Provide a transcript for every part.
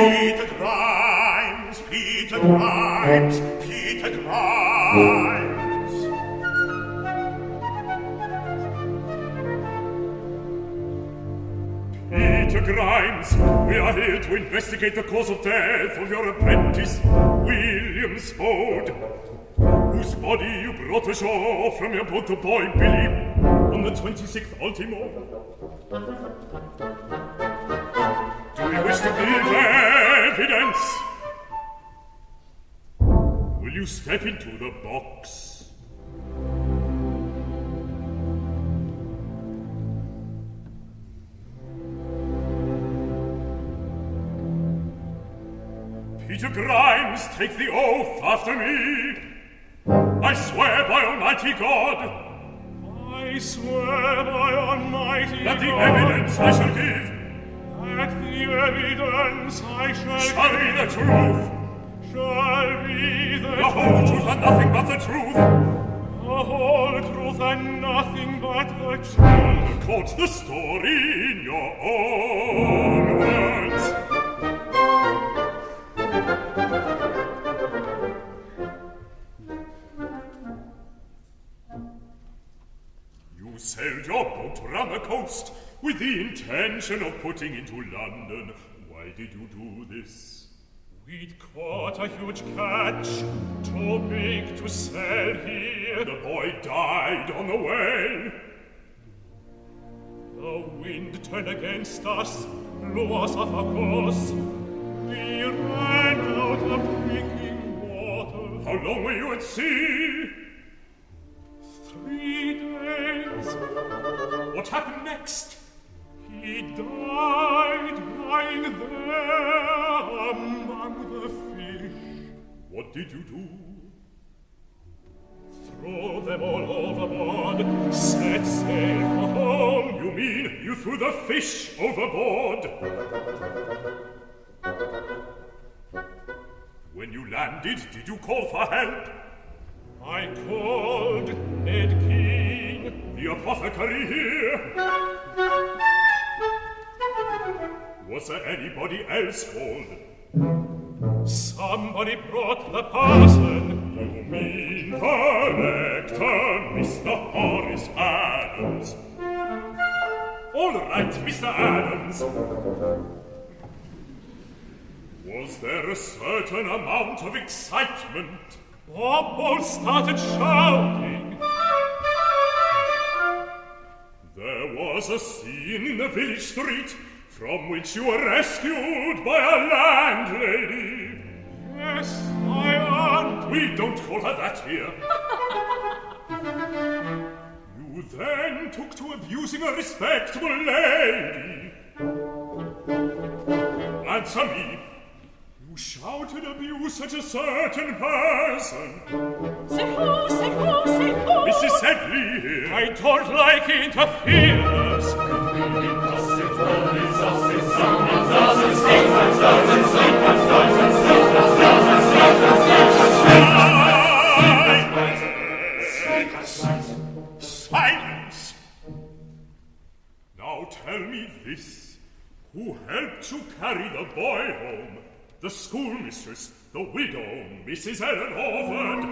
Peter Grimes, Peter Grimes, Peter Grimes. Peter Grimes, we are here to investigate the cause of death of your apprentice, William Spode, whose body you brought ashore from your boat the boy Billy on the 26th ultimo. Do you wish to give evidence? Will you step into the box? Peter Grimes, take the oath after me. I swear by Almighty God. I swear by Almighty God! That the evidence I shall give Let the evidence I shall Shall be the truth. Shall be the, the whole truth and nothing but the truth. The whole truth and nothing but the truth. Quote the story in your own words. You sailed your boat round the coast with the intention of putting into London. Why did you do this? We'd caught a huge catch, too big to sell here. The boy died on the way. The wind turned against us, blew us off our course. We ran out of drinking water. How long were you at sea? Three days. What happened next? He died lying there among the fish. What did you do? Throw them all overboard. Set sail for home. You mean you threw the fish overboard? When you landed, did you call for help? I called Ned King, the apothecary here. Was there anybody else called? Somebody brought the parson. You mean the rector, Mr. Horace Adams? All right, Mr. Adams. Was there a certain amount of excitement? Bob all started shouting. There was a scene in the village street from which you were rescued by a landlady. Yes, my aunt. We don't call her that here. you then took to abusing a respectable lady. Answer me. You shouted abuse at a certain person. Say who, say who, say who? Mrs. Sedley here. I don't like interference. Carry the boy home? The schoolmistress, the widow, Mrs. Ellen Orford.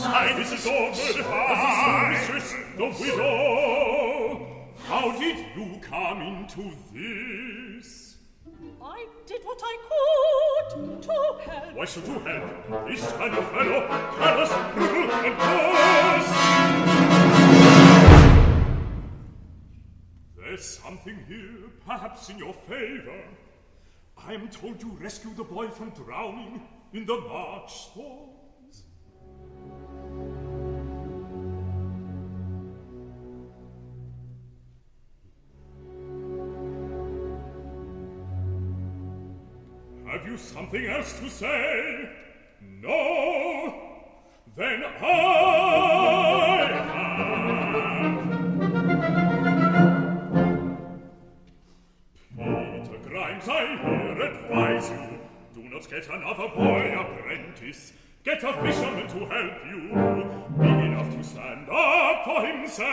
Silence is! The schoolmistress, the widow! How did you come into this? I did what I could to help. Why should you help? This kind of fellow, callous, brutal, and coarse. There's something here, perhaps in your favor. I am told you rescued the boy from drowning in the March storms. Have you something else to say? No? Then I have. Peter Grimes, I here advise you, do not get another boy apprentice. Get a fisherman to help you, big enough to stand up for himself.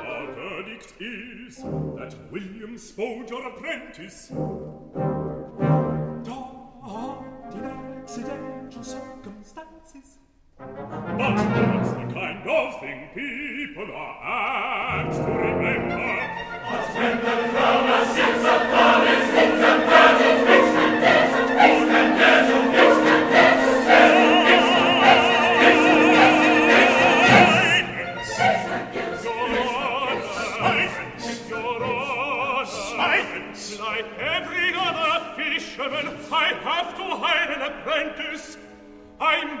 Our verdict is that William Spode, your apprentice. Died in accidental circumstances. But that's the kind of thing people are apt to remember. But when the crowd sings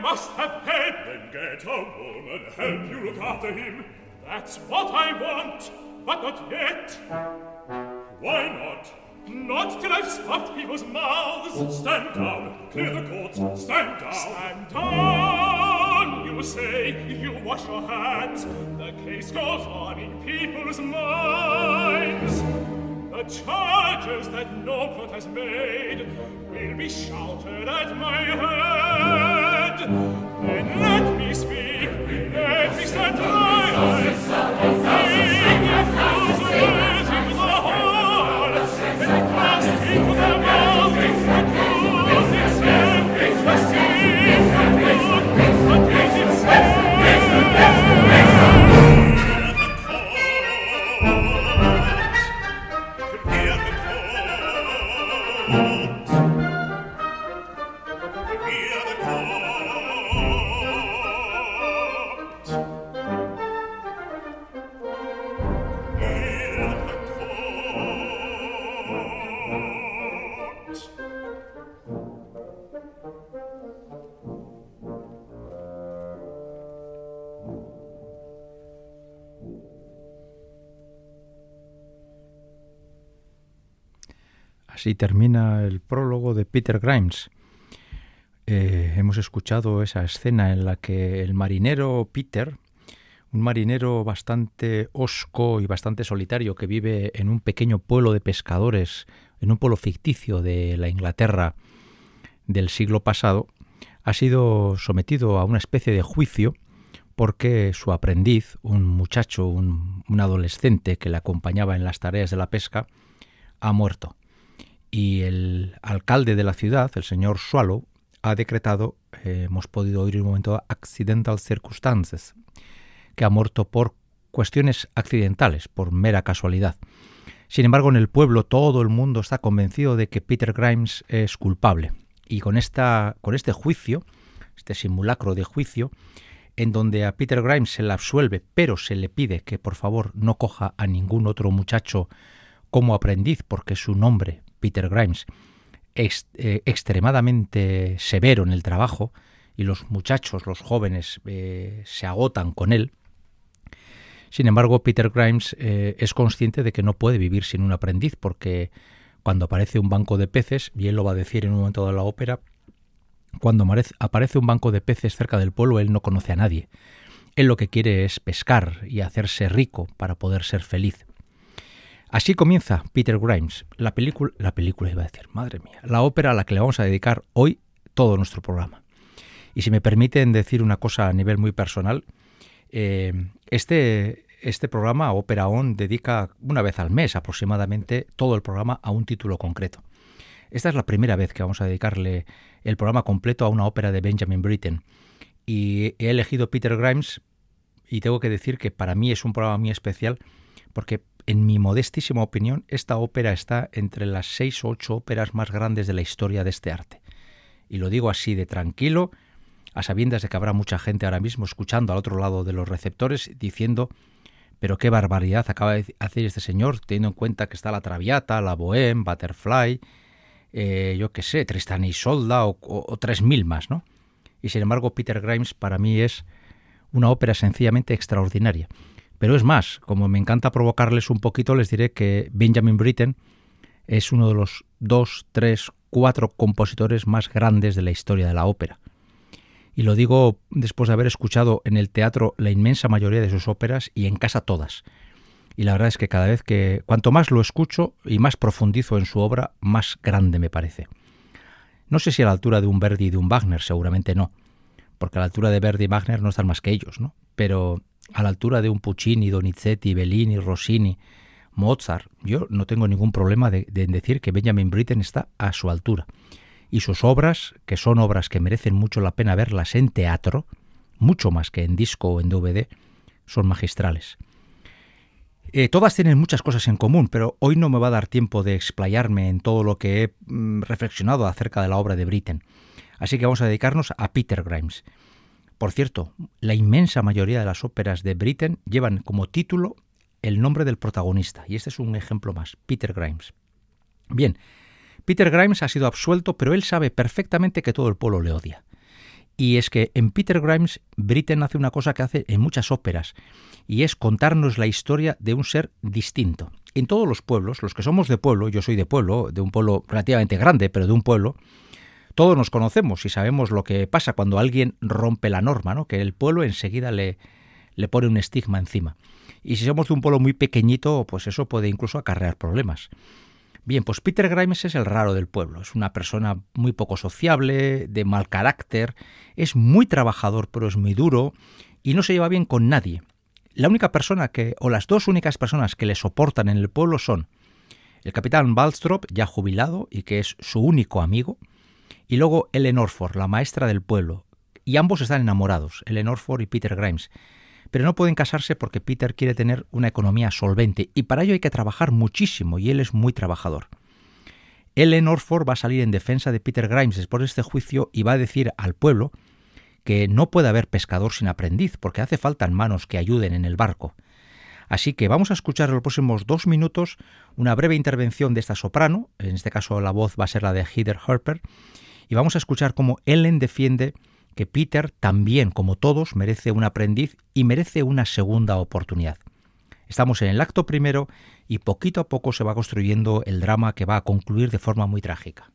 must have help. Then get a woman, help you look after him. That's what I want, but not yet. Why not? Not till I've stopped people's mouths. Stand down, clear the court, stand down. Stand down, you say, you wash your hands. The case goes on in people's minds the charges that no court has made will be shouted at my head. Then let me speak, let me stand my. Así termina el prólogo de Peter Grimes. Eh, hemos escuchado esa escena en la que el marinero Peter, un marinero bastante osco y bastante solitario que vive en un pequeño pueblo de pescadores, en un pueblo ficticio de la Inglaterra del siglo pasado, ha sido sometido a una especie de juicio porque su aprendiz, un muchacho, un, un adolescente que le acompañaba en las tareas de la pesca, ha muerto y el alcalde de la ciudad, el señor Swallow, ha decretado, eh, hemos podido oír un momento, accidental circumstances, que ha muerto por cuestiones accidentales, por mera casualidad. Sin embargo, en el pueblo todo el mundo está convencido de que Peter Grimes es culpable. Y con, esta, con este juicio, este simulacro de juicio, en donde a Peter Grimes se le absuelve, pero se le pide que por favor no coja a ningún otro muchacho como aprendiz, porque su nombre, Peter Grimes, es eh, extremadamente severo en el trabajo y los muchachos, los jóvenes, eh, se agotan con él. Sin embargo, Peter Grimes eh, es consciente de que no puede vivir sin un aprendiz porque cuando aparece un banco de peces, y él lo va a decir en un momento de la ópera, cuando aparece un banco de peces cerca del pueblo, él no conoce a nadie. Él lo que quiere es pescar y hacerse rico para poder ser feliz. Así comienza Peter Grimes, la película, la película iba a decir, madre mía, la ópera a la que le vamos a dedicar hoy todo nuestro programa. Y si me permiten decir una cosa a nivel muy personal, eh, este, este programa, Ópera On, dedica una vez al mes aproximadamente todo el programa a un título concreto. Esta es la primera vez que vamos a dedicarle el programa completo a una ópera de Benjamin Britten. Y he elegido Peter Grimes y tengo que decir que para mí es un programa muy especial porque en mi modestísima opinión, esta ópera está entre las seis o ocho óperas más grandes de la historia de este arte. Y lo digo así de tranquilo, a sabiendas de que habrá mucha gente ahora mismo escuchando al otro lado de los receptores diciendo pero qué barbaridad acaba de hacer este señor, teniendo en cuenta que está la Traviata, la Bohème, Butterfly, eh, yo qué sé, Tristan y Solda o, o, o tres mil más, ¿no? Y sin embargo, Peter Grimes para mí es una ópera sencillamente extraordinaria. Pero es más, como me encanta provocarles un poquito, les diré que Benjamin Britten es uno de los dos, tres, cuatro compositores más grandes de la historia de la ópera. Y lo digo después de haber escuchado en el teatro la inmensa mayoría de sus óperas y en casa todas. Y la verdad es que cada vez que, cuanto más lo escucho y más profundizo en su obra, más grande me parece. No sé si a la altura de un Verdi y de un Wagner, seguramente no, porque a la altura de Verdi y Wagner no están más que ellos, ¿no? Pero a la altura de un Puccini, Donizetti, Bellini, Rossini, Mozart, yo no tengo ningún problema de, de decir que Benjamin Britten está a su altura. Y sus obras, que son obras que merecen mucho la pena verlas en teatro, mucho más que en disco o en DVD, son magistrales. Eh, todas tienen muchas cosas en común, pero hoy no me va a dar tiempo de explayarme en todo lo que he mm, reflexionado acerca de la obra de Britten. Así que vamos a dedicarnos a Peter Grimes. Por cierto, la inmensa mayoría de las óperas de Britten llevan como título el nombre del protagonista, y este es un ejemplo más, Peter Grimes. Bien, Peter Grimes ha sido absuelto, pero él sabe perfectamente que todo el pueblo le odia. Y es que en Peter Grimes, Britten hace una cosa que hace en muchas óperas, y es contarnos la historia de un ser distinto. En todos los pueblos, los que somos de pueblo, yo soy de pueblo, de un pueblo relativamente grande, pero de un pueblo, todos nos conocemos y sabemos lo que pasa cuando alguien rompe la norma, ¿no? que el pueblo enseguida le, le pone un estigma encima. Y si somos de un pueblo muy pequeñito, pues eso puede incluso acarrear problemas. Bien, pues Peter Grimes es el raro del pueblo. Es una persona muy poco sociable, de mal carácter, es muy trabajador, pero es muy duro y no se lleva bien con nadie. La única persona que, o las dos únicas personas que le soportan en el pueblo son el capitán Balstrop, ya jubilado y que es su único amigo, y luego Ellen Orford, la maestra del pueblo. Y ambos están enamorados, Ellen Orford y Peter Grimes pero no pueden casarse porque Peter quiere tener una economía solvente y para ello hay que trabajar muchísimo y él es muy trabajador. Ellen Orford va a salir en defensa de Peter Grimes después de este juicio y va a decir al pueblo que no puede haber pescador sin aprendiz porque hace falta manos que ayuden en el barco. Así que vamos a escuchar en los próximos dos minutos una breve intervención de esta soprano, en este caso la voz va a ser la de Heather Harper, y vamos a escuchar cómo Ellen defiende que Peter también, como todos, merece un aprendiz y merece una segunda oportunidad. Estamos en el acto primero y poquito a poco se va construyendo el drama que va a concluir de forma muy trágica.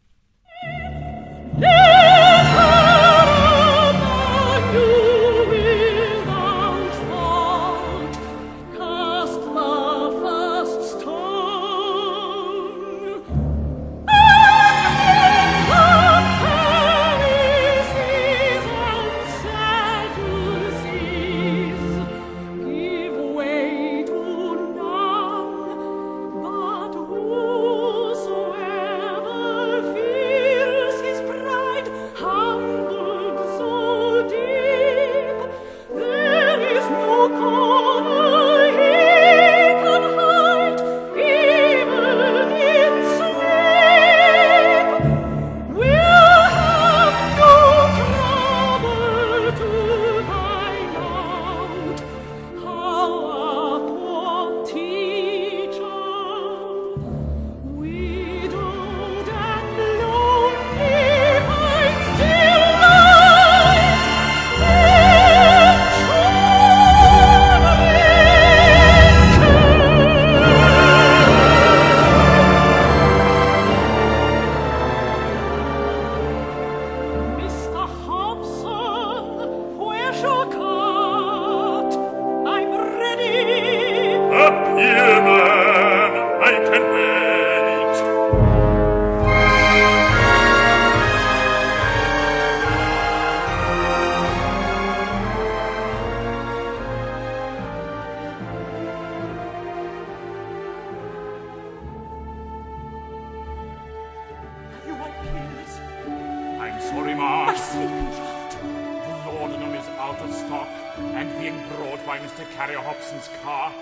graceful ah. remarks. The laudanum is out of stock and being brought by Mr. Carrier Hobson's cart.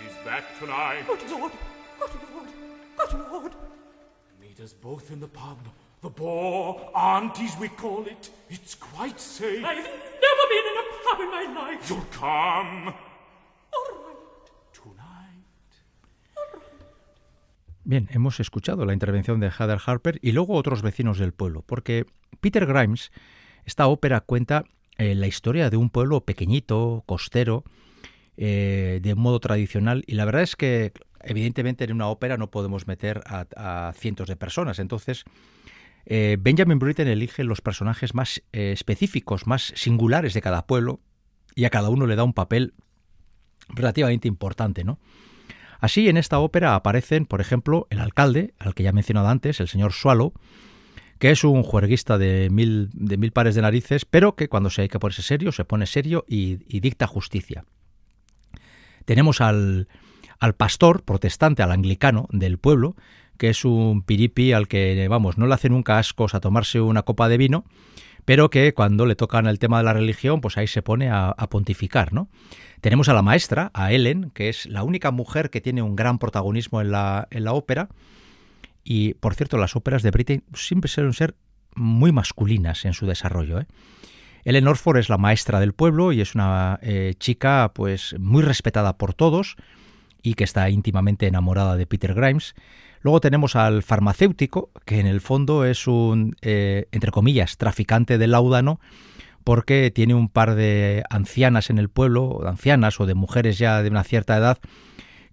He's back tonight. Good Lord! Good Lord! Good Lord! Meet us both in the pub. The boar aunties we call it. It's quite safe. I've never been in a pub in my life. You'll come. Bien, hemos escuchado la intervención de Heather Harper y luego otros vecinos del pueblo, porque Peter Grimes, esta ópera cuenta eh, la historia de un pueblo pequeñito, costero, eh, de modo tradicional, y la verdad es que evidentemente en una ópera no podemos meter a, cientos de personas, entonces eh, Benjamin Britten elige los personajes más específicos, más singulares de cada pueblo, y a cada uno le da un papel relativamente importante, ¿no? Así, en esta ópera aparecen, por ejemplo, el alcalde, al que ya he mencionado antes, el señor Swallow, que es un juerguista de mil, de mil pares de narices, pero que cuando se hay que ponerse serio, se pone serio y, y dicta justicia. Tenemos al, al pastor protestante, al anglicano del pueblo, que es un piripi al que, vamos, no le hace nunca ascos a tomarse una copa de vino, pero que cuando le tocan el tema de la religión, pues ahí se pone a, pontificar, ¿no? Tenemos a la maestra, a Ellen, que es la única mujer que tiene un gran protagonismo en la, en la ópera. Y, por cierto, las óperas de Britten siempre suelen ser muy masculinas en su desarrollo. ¿eh? Ellen Orford es la maestra del pueblo y es una eh, chica pues muy respetada por todos y que está íntimamente enamorada de Peter Grimes. Luego tenemos al farmacéutico, que en el fondo es un, eh, entre comillas, traficante de láudano, porque tiene un par de ancianas en el pueblo, ancianas o de mujeres ya de una cierta edad,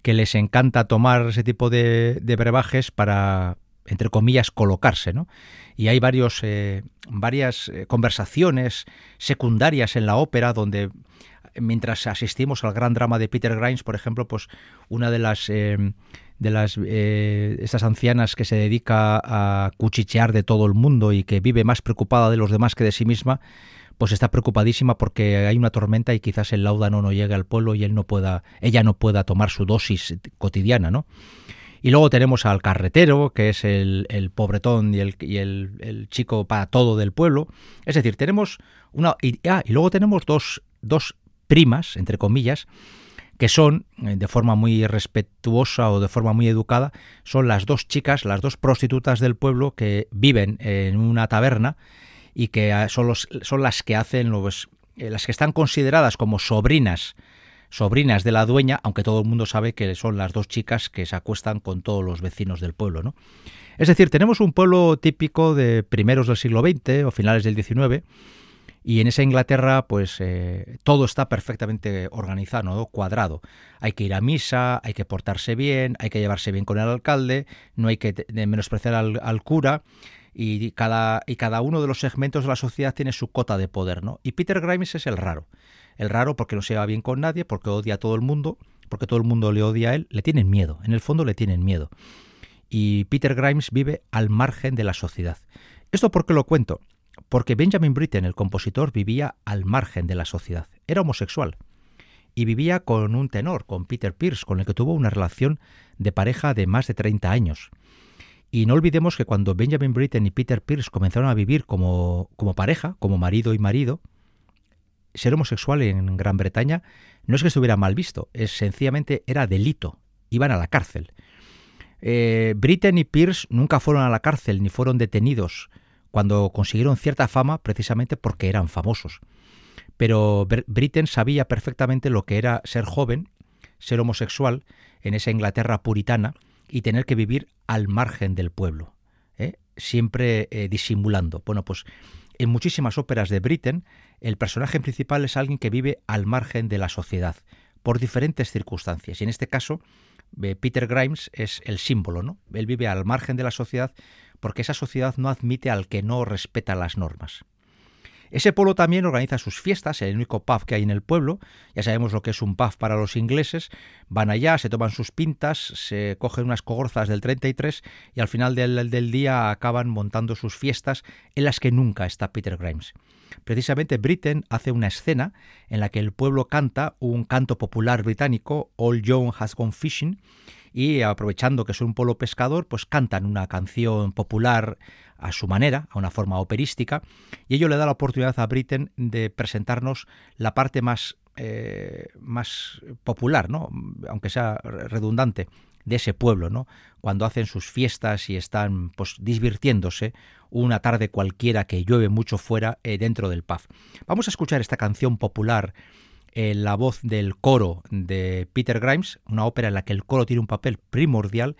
que les encanta tomar ese tipo de, brebajes para, entre comillas, colocarse, ¿no? Y hay varios, eh, varias eh, conversaciones secundarias en la ópera donde mientras asistimos al gran drama de Peter Grimes, por ejemplo, pues una de las de las eh, estas ancianas que se dedica a cuchichear de todo el mundo y que vive más preocupada de los demás que de sí misma, pues está preocupadísima porque hay una tormenta y quizás el láudano no llegue al pueblo y él no pueda, ella no pueda tomar su dosis cotidiana, ¿no? Y luego tenemos al carretero, que es el, el pobretón y, el, y el, chico para todo del pueblo. Es decir, tenemos una... Y, ah, y luego tenemos dos, dos primas, entre comillas, que son, eh, de forma muy respetuosa o de forma muy educada, son las dos chicas, las dos prostitutas del pueblo que viven en una taberna y que ah, son, son las que hacen los, eh, las que están consideradas como sobrinas sobrinas de la dueña, aunque todo el mundo sabe que son las dos chicas que se acuestan con todos los vecinos del pueblo, ¿no? Es decir, tenemos un pueblo típico de primeros del siglo XX o finales del XIX, y en esa Inglaterra, pues eh, todo está perfectamente organizado, cuadrado. Hay que ir a misa, hay que portarse bien, hay que llevarse bien con el alcalde, no hay que menospreciar al, cura. Y cada, y cada uno de los segmentos de la sociedad tiene su cota de poder, ¿no? Y Peter Grimes es el raro. El raro porque no se lleva bien con nadie, porque odia a todo el mundo, porque todo el mundo le odia a él, le tienen miedo, en el fondo le tienen miedo. Y Peter Grimes vive al margen de la sociedad. ¿Esto por qué lo cuento? Porque Benjamin Britten, el compositor, vivía al margen de la sociedad. Era homosexual y vivía con un tenor, con Peter Pierce, con el que tuvo una relación de pareja de más de 30 años. Y no olvidemos que cuando Benjamin Britten y Peter Pierce comenzaron a vivir como, pareja, como marido y marido, ser homosexual en Gran Bretaña no es que estuviera mal visto, es sencillamente era delito, iban a la cárcel. Eh, Britten y Pierce nunca fueron a la cárcel ni fueron detenidos cuando consiguieron cierta fama precisamente porque eran famosos. Pero Britten sabía perfectamente lo que era ser joven, ser homosexual en esa Inglaterra puritana y tener que vivir al margen del pueblo, ¿eh? siempre eh, disimulando. Bueno, pues en muchísimas óperas de Britten el personaje principal es alguien que vive al margen de la sociedad por diferentes circunstancias. Y en este caso, eh, Peter Grimes es el símbolo, ¿no? Él vive al margen de la sociedad porque esa sociedad no admite al que no respeta las normas. Ese pueblo también organiza sus fiestas, el único pub que hay en el pueblo. Ya sabemos lo que es un pub para los ingleses. Van allá, se toman sus pintas, se cogen unas cogorzas del 33 y al final del, día acaban montando sus fiestas en las que nunca está Peter Grimes. Precisamente Britten hace una escena en la que el pueblo canta un canto popular británico, All John Has Gone Fishing, y aprovechando que soy un pueblo pescador, pues cantan una canción popular a su manera, a una forma operística, y ello le da la oportunidad a Britten de presentarnos la parte más, eh, más popular, ¿no? aunque sea redundante, de ese pueblo, ¿no? Cuando hacen sus fiestas y están pues divirtiéndose una tarde cualquiera que llueve mucho fuera eh, dentro del pub. Vamos a escuchar esta canción popular en la voz del coro de Peter Grimes, una ópera en la que el coro tiene un papel primordial.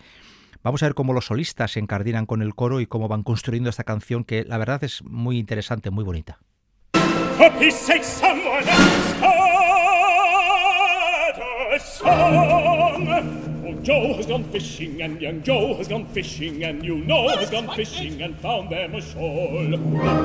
Vamos a ver cómo los solistas se encardinan con el coro y cómo van construyendo esta canción que la verdad es muy interesante, muy bonita. Joe has gone fishing, and young Joe has gone fishing, and you know has gone fishing and found them a shoal.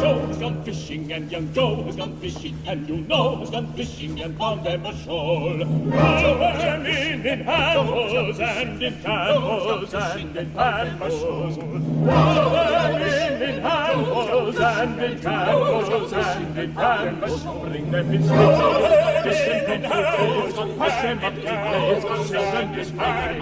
Joe has gone fishing, and young Joe has gone fishing, and you know has gone fishing and found them a shoal. Now in in handfuls and in handfuls and in handfuls. Now in handfuls and in handfuls and in handfuls. Bring them in handfuls, fishing in handfuls, push them up to place, sing them this way. Bring them in handfuls, fishing in handfuls, push them up to place, sing them this way. Bring them in handfuls,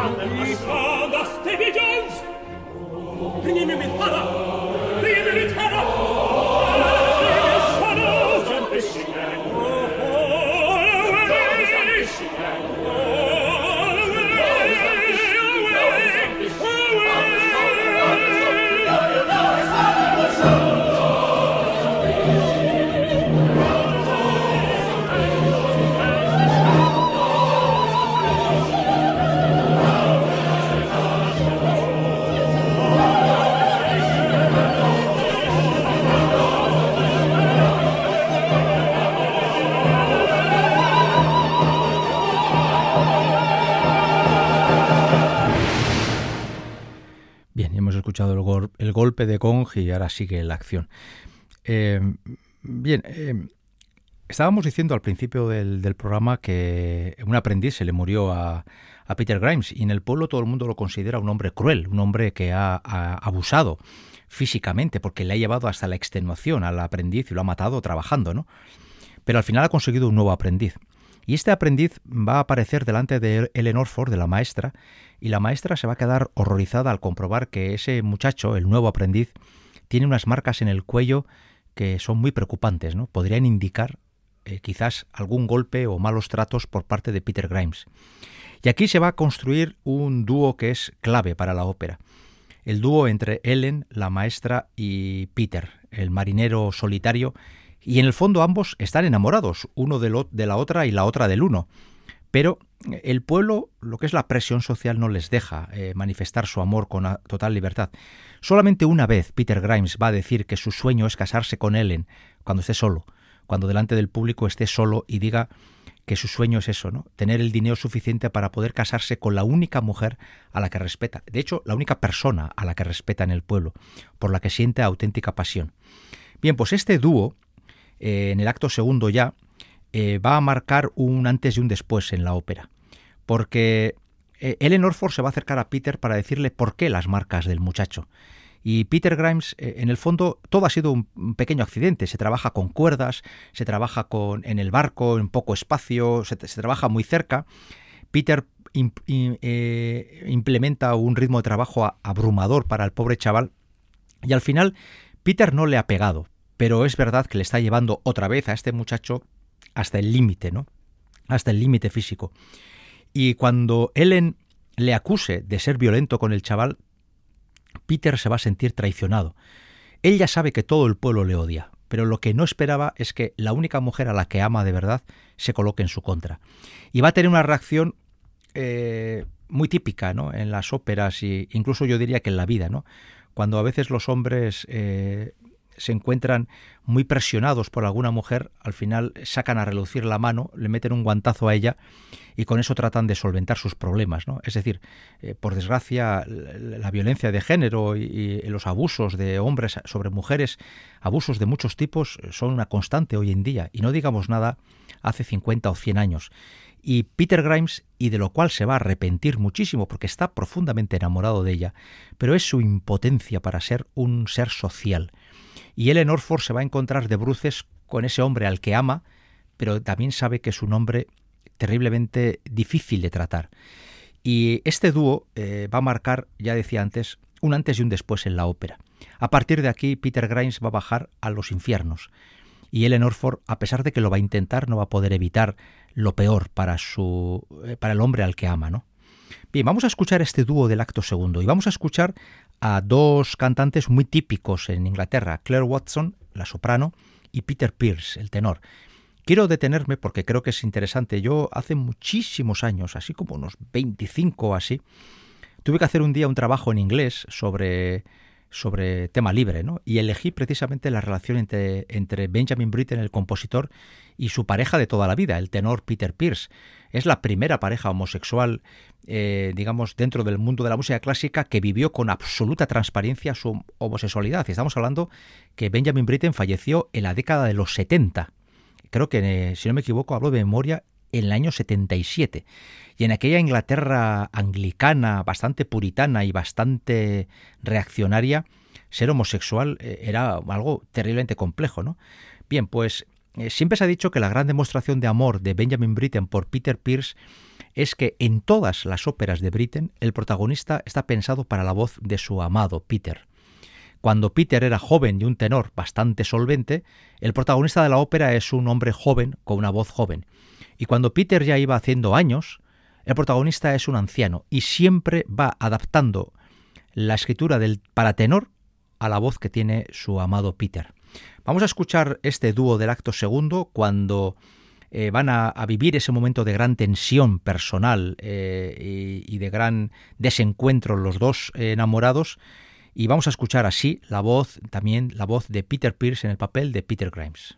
Anna, ich sah, dass der Bejons! Bringe mir Anna! El, golpe de Gong y ahora sigue la acción. Eh, bien, eh, estábamos diciendo al principio del, programa que un aprendiz se le murió a, Peter Grimes y en el pueblo todo el mundo lo considera un hombre cruel, un hombre que ha, abusado físicamente porque le ha llevado hasta la extenuación al aprendiz y lo ha matado trabajando, ¿no? Pero al final ha conseguido un nuevo aprendiz. Y este aprendiz va a aparecer delante de Ellen Orford, de la maestra, y la maestra se va a quedar horrorizada al comprobar que ese muchacho, el nuevo aprendiz, tiene unas marcas en el cuello que son muy preocupantes, ¿no? Podrían indicar eh, quizás algún golpe o malos tratos por parte de Peter Grimes. Y aquí se va a construir un dúo que es clave para la ópera. El dúo entre Ellen, la maestra, y Peter, el marinero solitario, y en el fondo ambos están enamorados, uno de, la otra y la otra del uno. Pero el pueblo, lo que es la presión social, no les deja eh, manifestar su amor con total libertad. Solamente una vez Peter Grimes va a decir que su sueño es casarse con Ellen cuando esté solo, cuando delante del público esté solo y diga que su sueño es eso, ¿no? Tener el dinero suficiente para poder casarse con la única mujer a la que respeta, de hecho, la única persona a la que respeta en el pueblo, por la que siente auténtica pasión. Bien, pues este dúo, eh, en el acto segundo ya, eh, va a marcar un antes y un después en la ópera. Porque eh, Ellen Orford se va a acercar a Peter para decirle por qué las marcas del muchacho. Y Peter Grimes, en el fondo, todo ha sido un pequeño accidente. Se trabaja con cuerdas, se trabaja con, en el barco, en poco espacio, se, trabaja muy cerca. Peter implementa un ritmo de trabajo abrumador para el pobre chaval. Y al final, Peter no le ha pegado, pero es verdad que le está llevando otra vez a este muchacho hasta el límite, ¿no? Hasta el límite físico. Y cuando Ellen le acuse de ser violento con el chaval, Peter se va a sentir traicionado. Él ya sabe que todo el pueblo le odia, pero lo que no esperaba es que la única mujer a la que ama de verdad se coloque en su contra. Y va a tener una reacción eh, muy típica ¿no? en las óperas e incluso yo diría que en la vida, ¿no? cuando a veces los hombres eh, se encuentran muy presionados por alguna mujer, al final sacan a relucir la mano, le meten un guantazo a ella y con eso tratan de solventar sus problemas. ¿no? Es decir, eh, por desgracia, la violencia de género y, los abusos de hombres sobre mujeres, abusos de muchos tipos, son una constante hoy en día. Y no digamos nada hace 50 o 100 años. Y Peter Grimes, y de lo cual se va a arrepentir muchísimo porque está profundamente enamorado de ella, pero es su impotencia para ser un ser social y Ellen Orford se va a encontrar de bruces con ese hombre al que ama, pero también sabe que es un hombre terriblemente difícil de tratar. Y este dúo eh, va a marcar, ya decía antes, un antes y un después en la ópera. A partir de aquí, Peter Grimes va a bajar a los infiernos. Y Ellen Orford, a pesar de que lo va a intentar, no va a poder evitar lo peor para, su, eh, para el hombre al que ama, ¿no? Bien, vamos a escuchar este dúo del acto segundo y vamos a escuchar a dos cantantes muy típicos en Inglaterra, Claire Watson, la soprano, y Peter Pierce, el tenor. Quiero detenerme porque creo que es interesante. Yo hace muchísimos años, así como unos 25 o así, tuve que hacer un día un trabajo en inglés sobre sobre tema libre, ¿no? Y elegí precisamente la relación entre, entre Benjamin Britten, el compositor, y su pareja de toda la vida, el tenor Peter Pierce. Es la primera pareja homosexual, eh, digamos, dentro del mundo de la música clásica que vivió con absoluta transparencia su homosexualidad. Y estamos hablando que Benjamin Britten falleció en la década de los 70. Creo que, eh, si no me equivoco, hablo de memoria, en el año 77. Y en aquella Inglaterra anglicana, bastante puritana y bastante reaccionaria, ser homosexual eh, era algo terriblemente complejo, ¿no? Bien, pues siempre se ha dicho que la gran demostración de amor de Benjamin Britten por Peter Pierce es que en todas las óperas de Britten el protagonista está pensado para la voz de su amado Peter. Cuando Peter era joven y un tenor bastante solvente, el protagonista de la ópera es un hombre joven con una voz joven. Y cuando Peter ya iba haciendo años, el protagonista es un anciano y siempre va adaptando la escritura del para tenor a la voz que tiene su amado Peter. Vamos a escuchar este dúo del acto segundo cuando eh, van a, vivir ese momento de gran tensión personal eh, y, de gran desencuentro los dos enamorados y vamos a escuchar así la voz también la voz de Peter Pierce en el papel de Peter Grimes.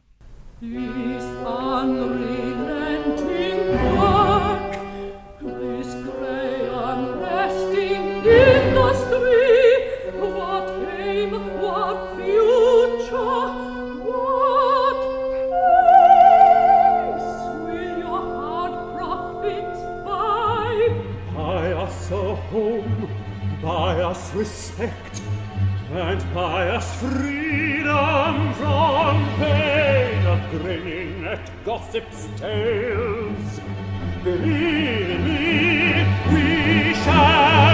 Respect and by us freedom from pain of grinning at gossip's tales believe me we shall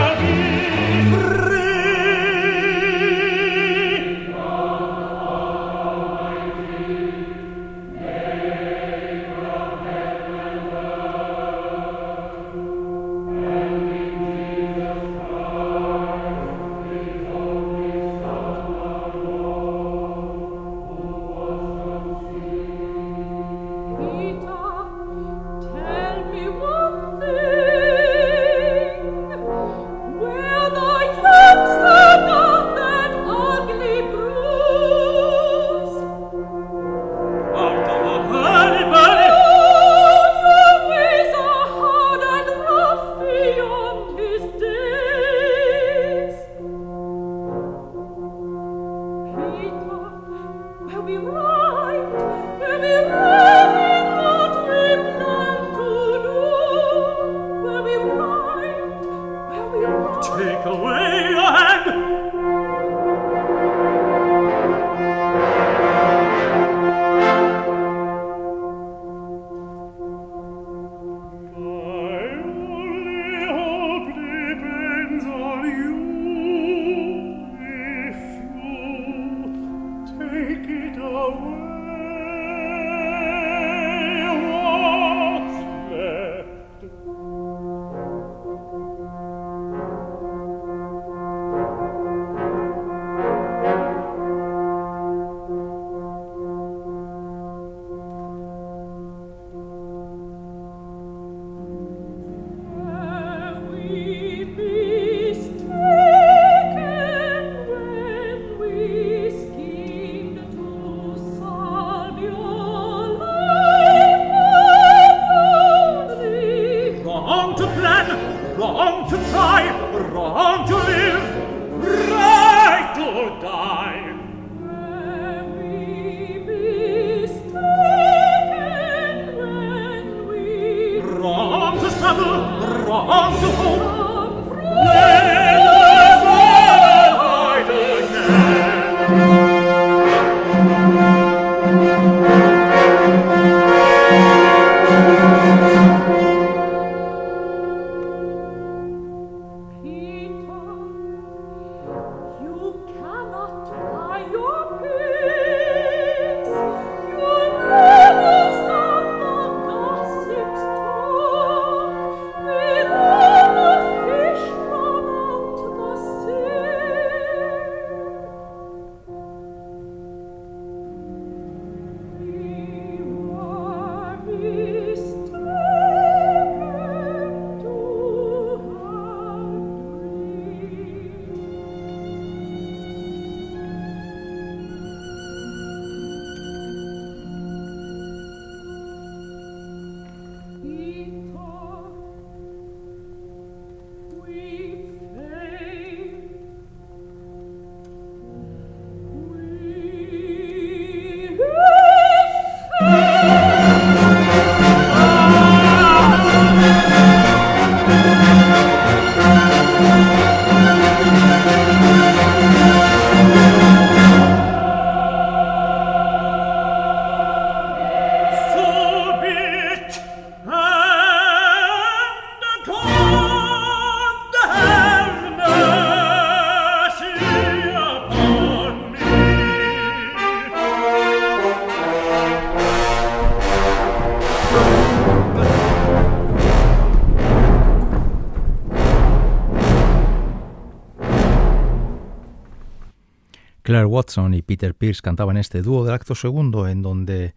Watson y Peter Pierce cantaban este dúo del acto segundo en donde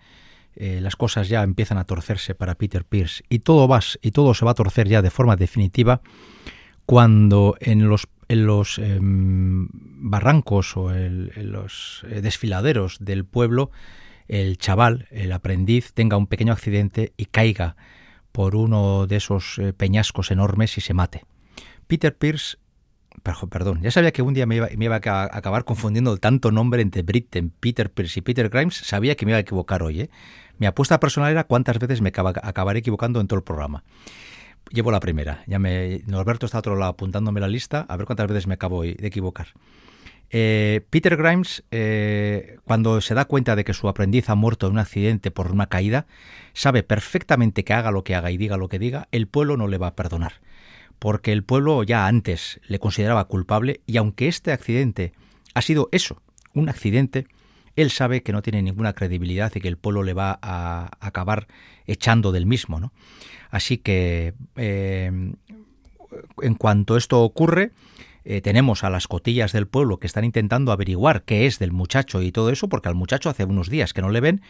eh, las cosas ya empiezan a torcerse para Peter Pierce y todo va, y todo se va a torcer ya de forma definitiva cuando en los, en los em, barrancos o en los eh, desfiladeros del pueblo el chaval, el aprendiz, tenga un pequeño accidente y caiga por uno de esos eh, peñascos enormes y se mate. Peter Pierce Perdón, ya sabía que un día me iba, a acabar confundiendo tanto nombre entre Britten, Peter Pierce y Peter Grimes. Sabía que me iba a equivocar hoy. ¿eh? Mi apuesta personal era cuántas veces me acabaré equivocando en todo el programa. Llevo la primera. Ya me, Norberto está a otro lado apuntándome la lista, a ver cuántas veces me acabo de equivocar. Eh, Peter Grimes, eh, cuando se da cuenta de que su aprendiz ha muerto en un accidente por una caída, sabe perfectamente que haga lo que haga y diga lo que diga, el pueblo no le va a perdonar porque el pueblo ya antes le consideraba culpable y aunque este accidente ha sido eso, un accidente, él sabe que no tiene ninguna credibilidad y que el pueblo le va a acabar echando del mismo. ¿no? Así que eh, en cuanto esto ocurre, eh, tenemos a las cotillas del pueblo que están intentando averiguar qué es del muchacho y todo eso, porque al muchacho hace unos días que no le ven,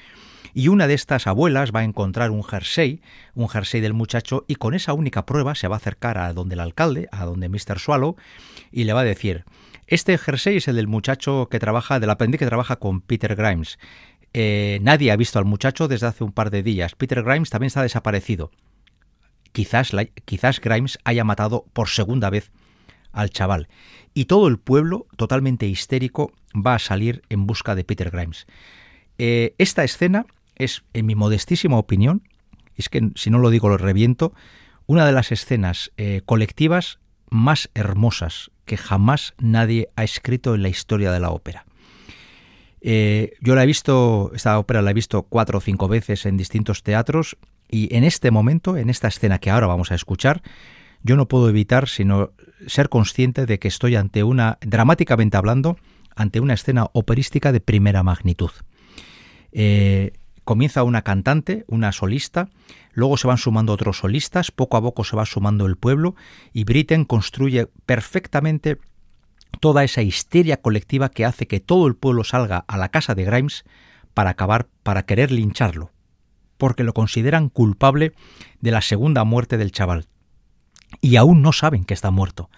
y una de estas abuelas va a encontrar un jersey, un jersey del muchacho, y con esa única prueba se va a acercar a donde el alcalde, a donde Mr. Swallow, y le va a decir, este jersey es el del muchacho que trabaja, del aprendiz que trabaja con Peter Grimes. Eh, nadie ha visto al muchacho desde hace un par de días. Peter Grimes también está desaparecido. Quizás, quizás Grimes haya matado por segunda vez al chaval. Y todo el pueblo, totalmente histérico, va a salir en busca de Peter Grimes. Eh, esta escena es, en mi modestísima opinión, es que si no lo digo lo reviento, una de las escenas eh, colectivas más hermosas que jamás nadie ha escrito en la historia de la ópera. Eh, yo la he visto, esta ópera la he visto cuatro o cinco veces en distintos teatros y en este momento, en esta escena que ahora vamos a escuchar, yo no puedo evitar sino ser consciente de que estoy ante una, dramáticamente hablando, ante una escena operística de primera magnitud. Eh, comienza una cantante, una solista, luego se van sumando otros solistas, poco a poco se va sumando el pueblo y Britten construye perfectamente toda esa histeria colectiva que hace que todo el pueblo salga a la casa de Grimes para acabar, para querer lincharlo, porque lo consideran culpable de la segunda muerte del chaval. Y aún no saben que está muerto.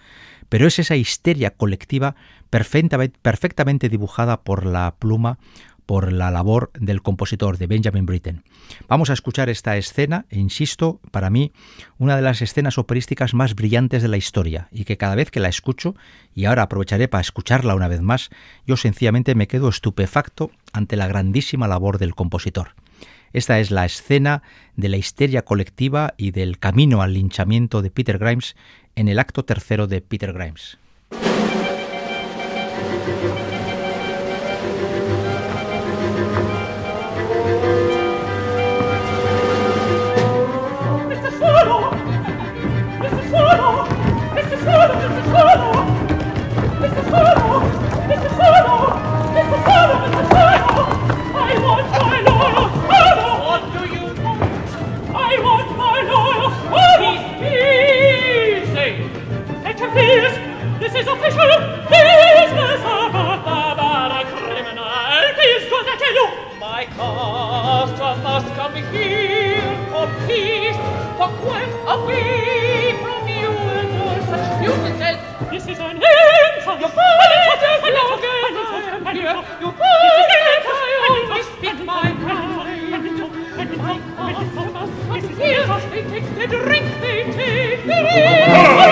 Pero es esa histeria colectiva perfectamente dibujada por la pluma por la labor del compositor de Benjamin Britten. Vamos a escuchar esta escena, e insisto, para mí, una de las escenas operísticas más brillantes de la historia, y que cada vez que la escucho, y ahora aprovecharé para escucharla una vez más, yo sencillamente me quedo estupefacto ante la grandísima labor del compositor. Esta es la escena de la histeria colectiva y del camino al linchamiento de Peter Grimes en el acto tercero de Peter Grimes. Please, this is official. Please, my father, criminal. Please, 'cause I tell you, my master must come here for peace. For quite away from you and all such nuisances. This is an end of your father's arrogance. Here, your father, I always in my mind. My master must come here. They take, they drink, they take, they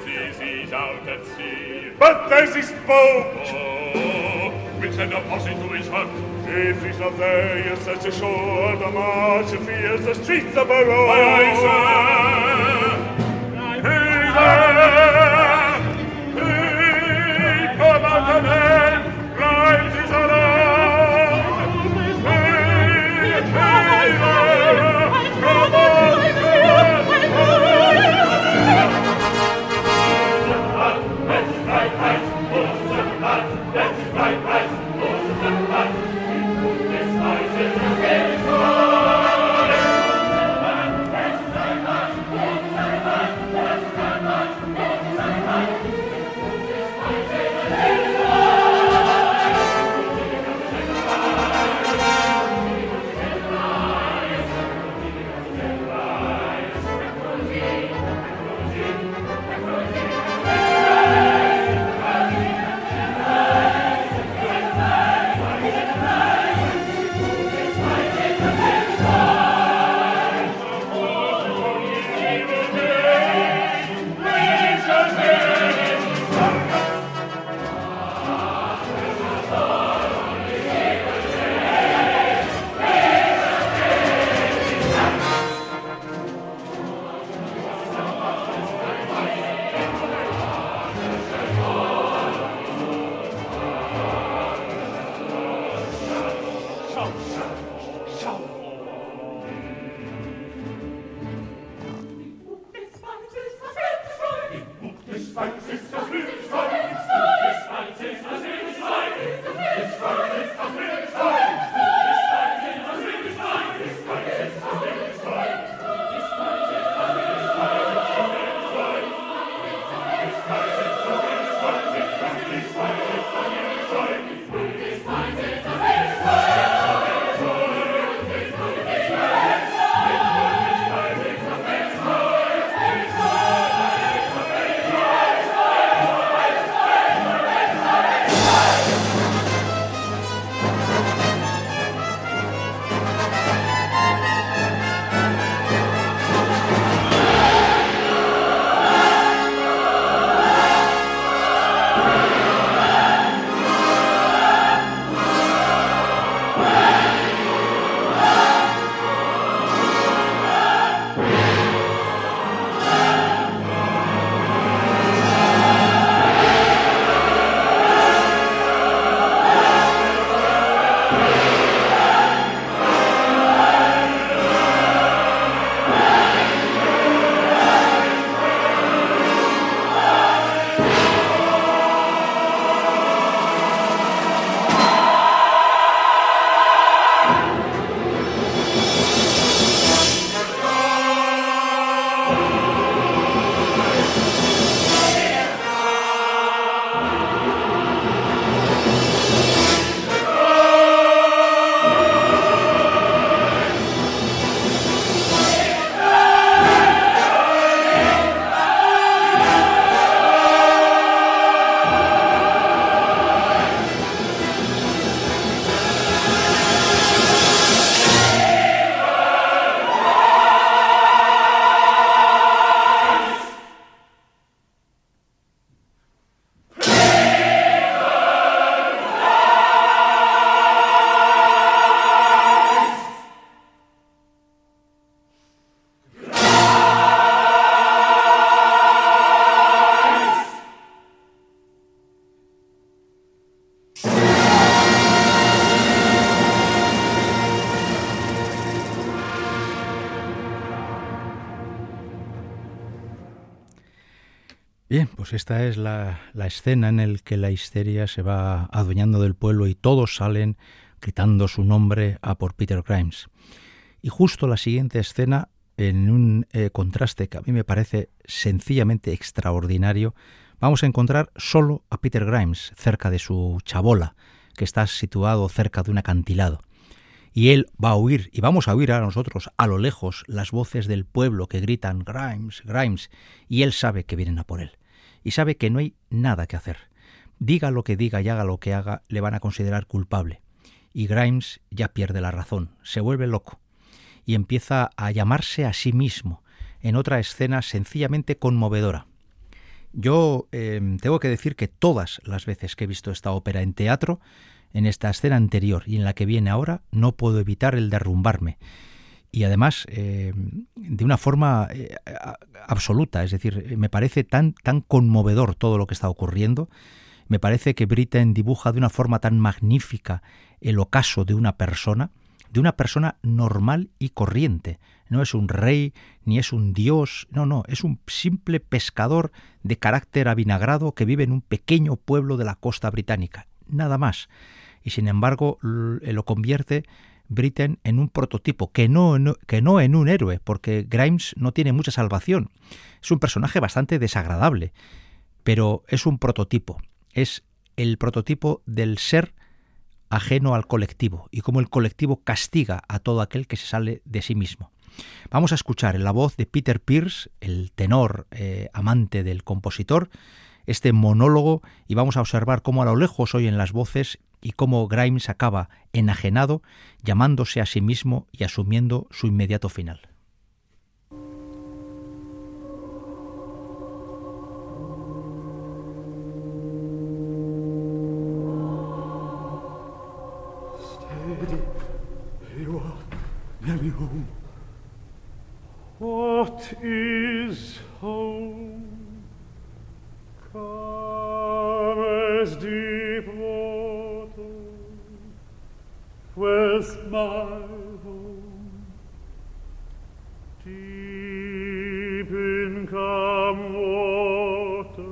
out at sea. But as he spoke, oh, which an apostle to his heart, if he's not there, is such a the march fears the streets of our own. Hey there, hey, come out of there. Bien, pues esta es la, escena en la que la histeria se va adueñando del pueblo y todos salen gritando su nombre a por Peter Grimes. Y justo la siguiente escena, en un eh, contraste que a mí me parece sencillamente extraordinario, vamos a encontrar solo a Peter Grimes cerca de su chabola, que está situado cerca de un acantilado. Y él va a oír, y vamos a oír a nosotros a lo lejos las voces del pueblo que gritan Grimes, Grimes, y él sabe que vienen a por él y sabe que no hay nada que hacer. Diga lo que diga y haga lo que haga, le van a considerar culpable. Y Grimes ya pierde la razón, se vuelve loco y empieza a llamarse a sí mismo en otra escena sencillamente conmovedora. Yo em, tengo que decir que todas las veces que he visto esta ópera en teatro, en esta escena anterior y en la que viene ahora, no puedo evitar el derrumbarme y además eh, de una forma eh, absoluta, es decir, me parece tan, tan conmovedor todo lo que está ocurriendo, me parece que Britten dibuja de una forma tan magnífica el ocaso de una persona, de una persona normal y corriente. No es un rey, ni es un dios, no, no, es un simple pescador de carácter avinagrado que vive en un pequeño pueblo de la costa británica, nada más. Y sin embargo lo convierte Britten en un prototipo, que no, que no en un héroe, porque Grimes no tiene mucha salvación. Es un personaje bastante desagradable. pero es un prototipo, es el prototipo del ser ajeno al colectivo y cómo el colectivo castiga a todo aquel que se sale de sí mismo. Vamos a escuchar la voz de Peter Pierce, el tenor eh, amante del compositor, este monólogo y vamos a observar cómo a lo lejos oyen las voces y cómo Grimes acaba enajenado, llamándose a sí mismo y asumiendo su inmediato final. Home? Come as with my home. Deep in calm water,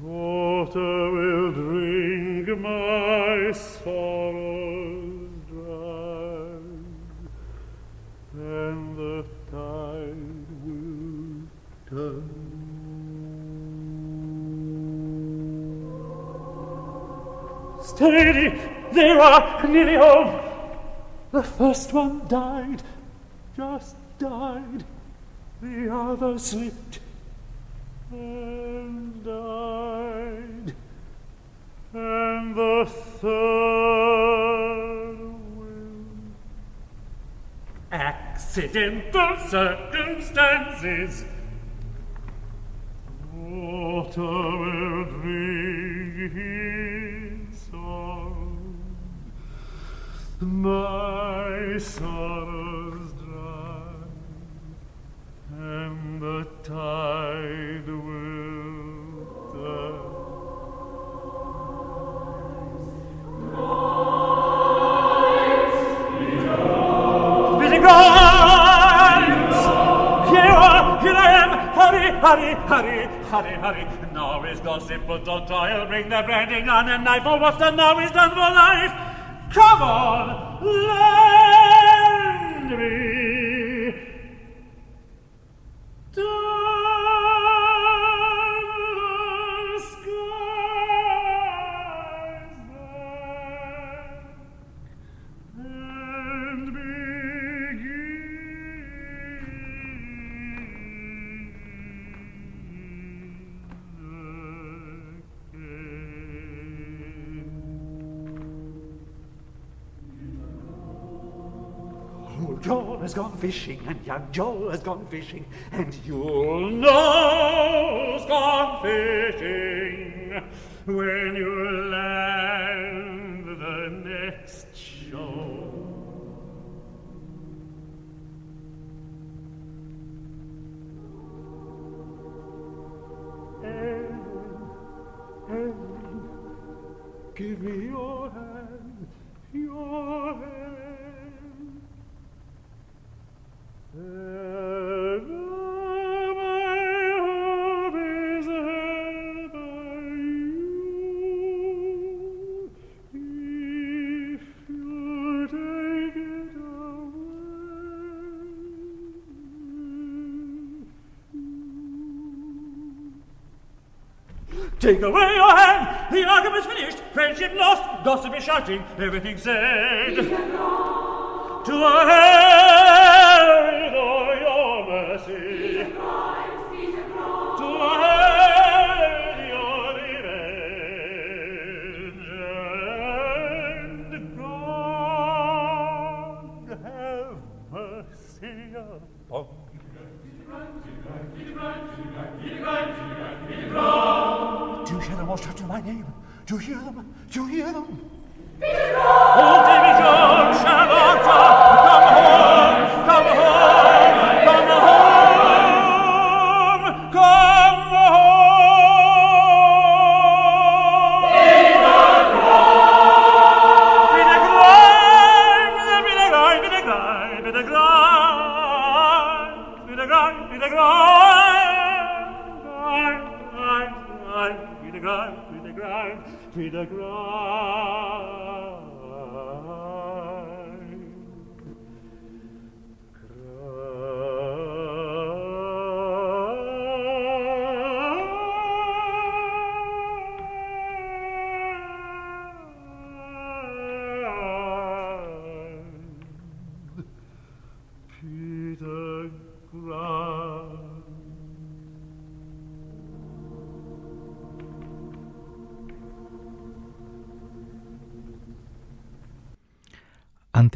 water will drink my sorrows dry, and the tide will turn. Steady, they are nearly home. The first one died, just died. The other slipped and died. And the third will. Accidental circumstances. Water will drink my sorrows dry, and the tide will turn. Uh, here I am! Hurry, hurry, hurry, hurry, hurry! Now is gossip, but don't I'll bring the branding on and knife. For what's done now is done for life. Come on, lend fishing, and young Joe has gone fishing, and you'll know who's gone fishing. When you Take away your hand, the argument's finished, friendship lost, gossip is shouting, everything said. To a hand or your mercy. Name? Do you hear them? Do you hear them? Oh,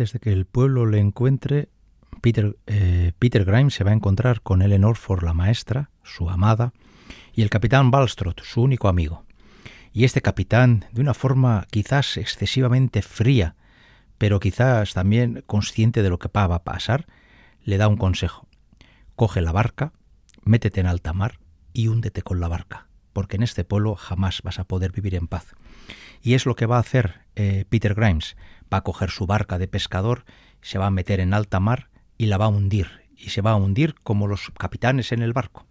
antes de que el pueblo le encuentre, Peter, eh, Peter Grimes se va a encontrar con Eleanor for la maestra, su amada, y el capitán Balstrot, su único amigo. Y este capitán, de una forma quizás excesivamente fría, pero quizás también consciente de lo que va a pasar, le da un consejo. Coge la barca, métete en alta mar y húndete con la barca, porque en este pueblo jamás vas a poder vivir en paz. Y es lo que va a hacer eh, Peter Grimes. Va a coger su barca de pescador, se va a meter en alta mar y la va a hundir. Y se va a hundir como los capitanes en el barco,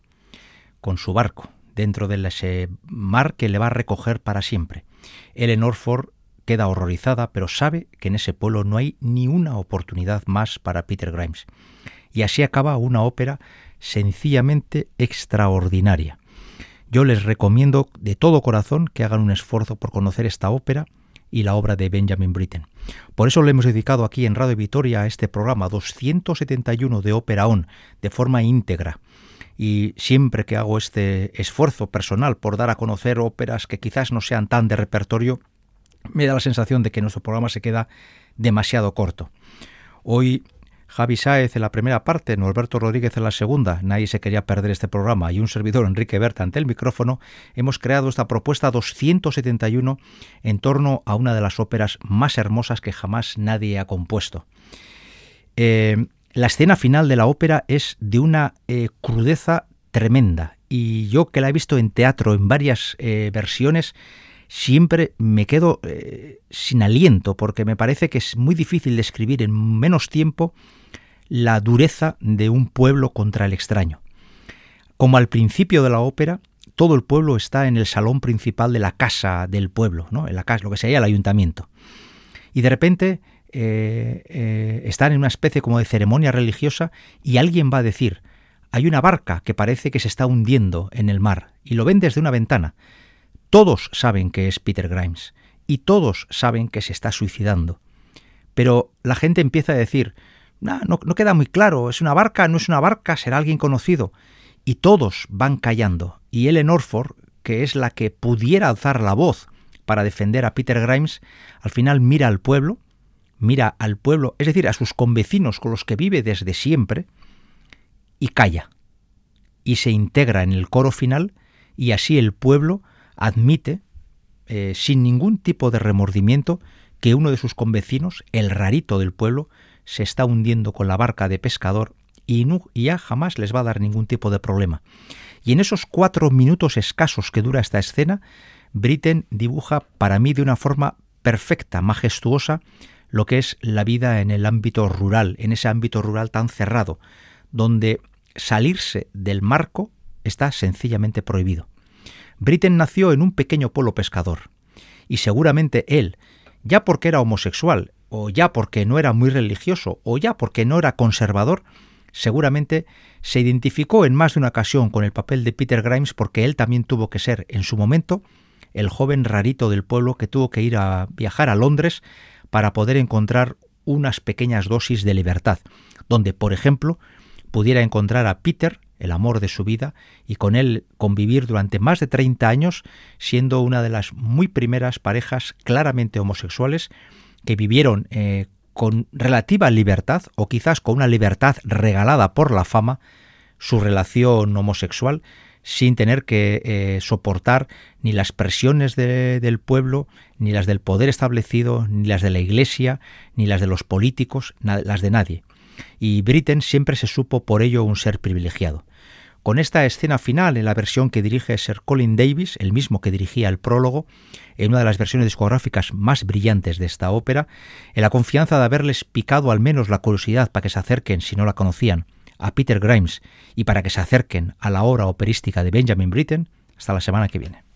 con su barco, dentro de ese mar que le va a recoger para siempre. Eleanor Ford queda horrorizada, pero sabe que en ese pueblo no hay ni una oportunidad más para Peter Grimes. Y así acaba una ópera sencillamente extraordinaria. Yo les recomiendo de todo corazón que hagan un esfuerzo por conocer esta ópera y la obra de Benjamin Britten. Por eso le hemos dedicado aquí en Radio Vitoria a este programa 271 de Ópera On de forma íntegra. Y siempre que hago este esfuerzo personal por dar a conocer óperas que quizás no sean tan de repertorio, me da la sensación de que nuestro programa se queda demasiado corto. Hoy Javi Sáez en la primera parte, Norberto Rodríguez en la segunda, nadie se quería perder este programa. Y un servidor Enrique Berta ante el micrófono, hemos creado esta propuesta 271 en torno a una de las óperas más hermosas que jamás nadie ha compuesto. Eh, la escena final de la ópera es de una eh, crudeza tremenda. Y yo que la he visto en teatro en varias eh, versiones, siempre me quedo sin aliento porque me parece que es muy difícil describir en menos tiempo la dureza de un pueblo contra el extraño. Como al principio de la ópera, todo el pueblo está en el salón principal de la casa del pueblo, ¿no? en la casa, lo que sería el ayuntamiento. Y de repente eh, eh, están en una especie como de ceremonia religiosa y alguien va a decir, hay una barca que parece que se está hundiendo en el mar y lo ven desde una ventana. Todos saben que es Peter Grimes y todos saben que se está suicidando. Pero la gente empieza a decir, no, no, queda muy claro, es una barca, no es una barca, será alguien conocido. Y todos van callando. Y Ellen Orford, que es la que pudiera alzar la voz para defender a Peter Grimes, al final mira al pueblo, mira al pueblo, es decir, a sus convecinos con los que vive desde siempre, y calla. Y se integra en el coro final, y así el pueblo admite, eh, sin ningún tipo de remordimiento, que uno de sus convecinos, el rarito del pueblo, se está hundiendo con la barca de pescador y, ya jamás les va a dar ningún tipo de problema. Y en esos cuatro minutos escasos que dura esta escena, Britten dibuja para mí de una forma perfecta, majestuosa, lo que es la vida en el ámbito rural, en ese ámbito rural tan cerrado, donde salirse del marco está sencillamente prohibido. Britten nació en un pequeño pueblo pescador, y seguramente él, ya porque era homosexual o ya porque no era muy religioso, o ya porque no era conservador, seguramente se identificó en más de una ocasión con el papel de Peter Grimes porque él también tuvo que ser, en su momento, el joven rarito del pueblo que tuvo que ir a viajar a Londres para poder encontrar unas pequeñas dosis de libertad, donde, por ejemplo, pudiera encontrar a Peter, el amor de su vida, y con él convivir durante más de 30 años, siendo una de las muy primeras parejas claramente homosexuales que vivieron eh, con relativa libertad o quizás con una libertad regalada por la fama su relación homosexual sin tener que eh, soportar ni las presiones del pueblo, ni las del poder establecido, ni las de la Iglesia, ni las de los políticos, las de nadie. Y Britten siempre se supo por ello un ser privilegiado. Con esta escena final, en la versión que dirige Sir Colin Davis, el mismo que dirigía el prólogo, en una de las versiones discográficas más brillantes de esta ópera, en la confianza de haberles picado al menos la curiosidad para que se acerquen, si no la conocían, a Peter Grimes y para que se acerquen a la obra operística de Benjamin Britten, hasta la semana que viene.